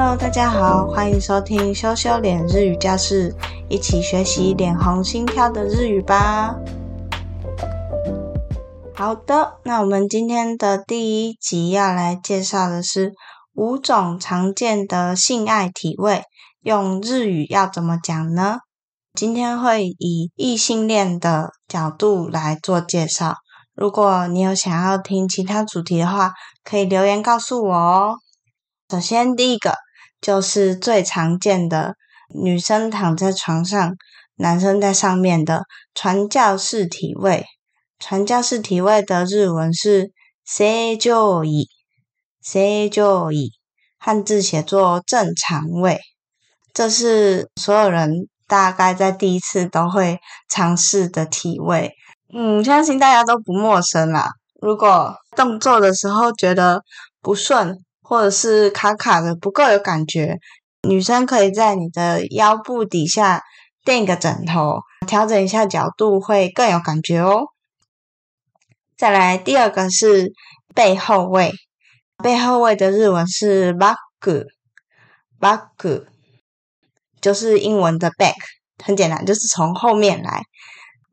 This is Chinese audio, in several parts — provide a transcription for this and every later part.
Hello，大家好，欢迎收听羞羞脸日语教室，一起学习脸红心跳的日语吧。好的，那我们今天的第一集要来介绍的是五种常见的性爱体位，用日语要怎么讲呢？今天会以异性恋的角度来做介绍。如果你有想要听其他主题的话，可以留言告诉我哦。首先，第一个就是最常见的女生躺在床上，男生在上面的传教士体位。传教士体位的日文是 “se jo i”，“se jo i”，汉字写作正常位。这是所有人大概在第一次都会尝试的体位。嗯，相信大家都不陌生啦。如果动作的时候觉得不顺，或者是卡卡的不够有感觉，女生可以在你的腰部底下垫一个枕头，调整一下角度，会更有感觉哦。再来第二个是背后位，背后位的日文是 back，back 就是英文的 back，很简单，就是从后面来。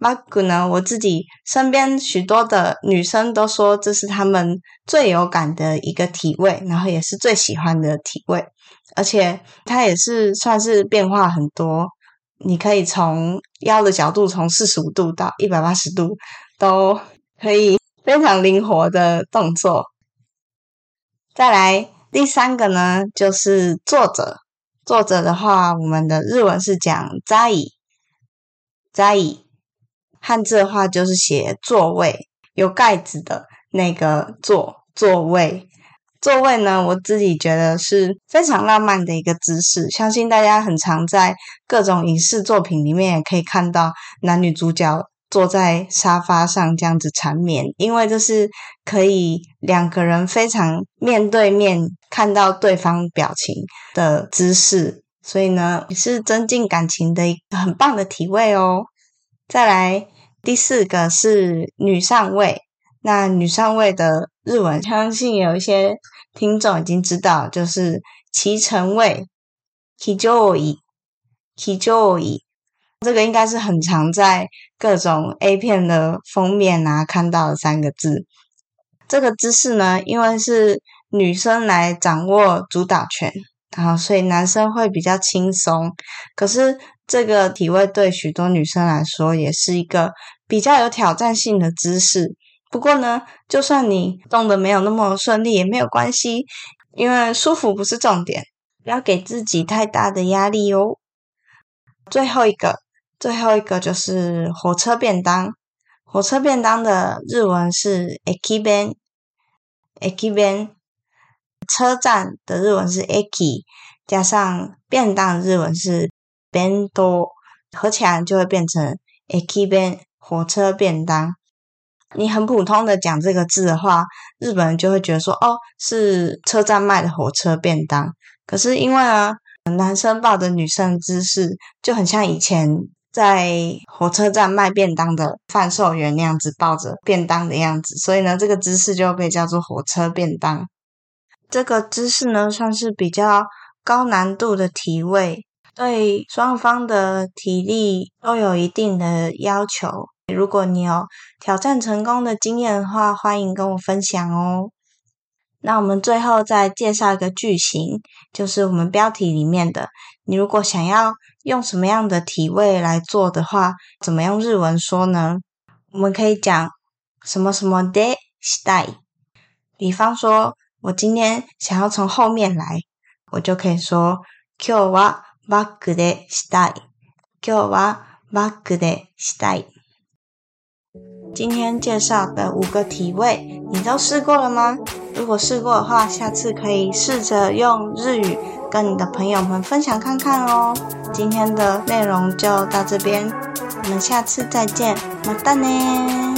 马古呢？我自己身边许多的女生都说，这是她们最有感的一个体位，然后也是最喜欢的体位，而且它也是算是变化很多。你可以从腰的角度从四十五度到一百八十度，都可以非常灵活的动作。再来第三个呢，就是坐着。坐着的话，我们的日文是讲扎椅，扎椅。汉字的话就是写座位，有盖子的那个座座位。座位呢，我自己觉得是非常浪漫的一个姿势，相信大家很常在各种影视作品里面也可以看到男女主角坐在沙发上这样子缠绵，因为这是可以两个人非常面对面看到对方表情的姿势，所以呢，也是增进感情的一个很棒的体位哦。再来。第四个是女上位，那女上位的日文，相信有一些听众已经知道，就是骑乘位，kijoi，kijoi，这个应该是很常在各种 A 片的封面啊看到的三个字。这个姿势呢，因为是女生来掌握主导权，然后所以男生会比较轻松，可是。这个体位对许多女生来说也是一个比较有挑战性的姿势。不过呢，就算你动的没有那么顺利也没有关系，因为舒服不是重点，不要给自己太大的压力哦。最后一个，最后一个就是火车便当。火车便当的日文是 eki-ben，eki-ben。车站的日文是 eki，加上便当日文是。便多合起来就会变成 eki 便火车便当。你很普通的讲这个字的话，日本人就会觉得说哦是车站卖的火车便当。可是因为呢，男生抱着女生姿势就很像以前在火车站卖便当的贩售员那样子抱着便当的样子，所以呢这个姿势就被叫做火车便当。这个姿势呢算是比较高难度的体位。对双方的体力都有一定的要求。如果你有挑战成功的经验的话，欢迎跟我分享哦。那我们最后再介绍一个句型，就是我们标题里面的。你如果想要用什么样的体位来做的话，怎么用日文说呢？我们可以讲什么什么 day style。比方说，我今天想要从后面来，我就可以说 Q 哇。バックでしたい。今日はバックでしたい。今天介绍的五个体位，你都试过了吗？如果试过的话，下次可以试着用日语跟你的朋友们分享看看哦。今天的内容就到这边，我们下次再见，么哒呢。